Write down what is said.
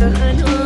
the unholy.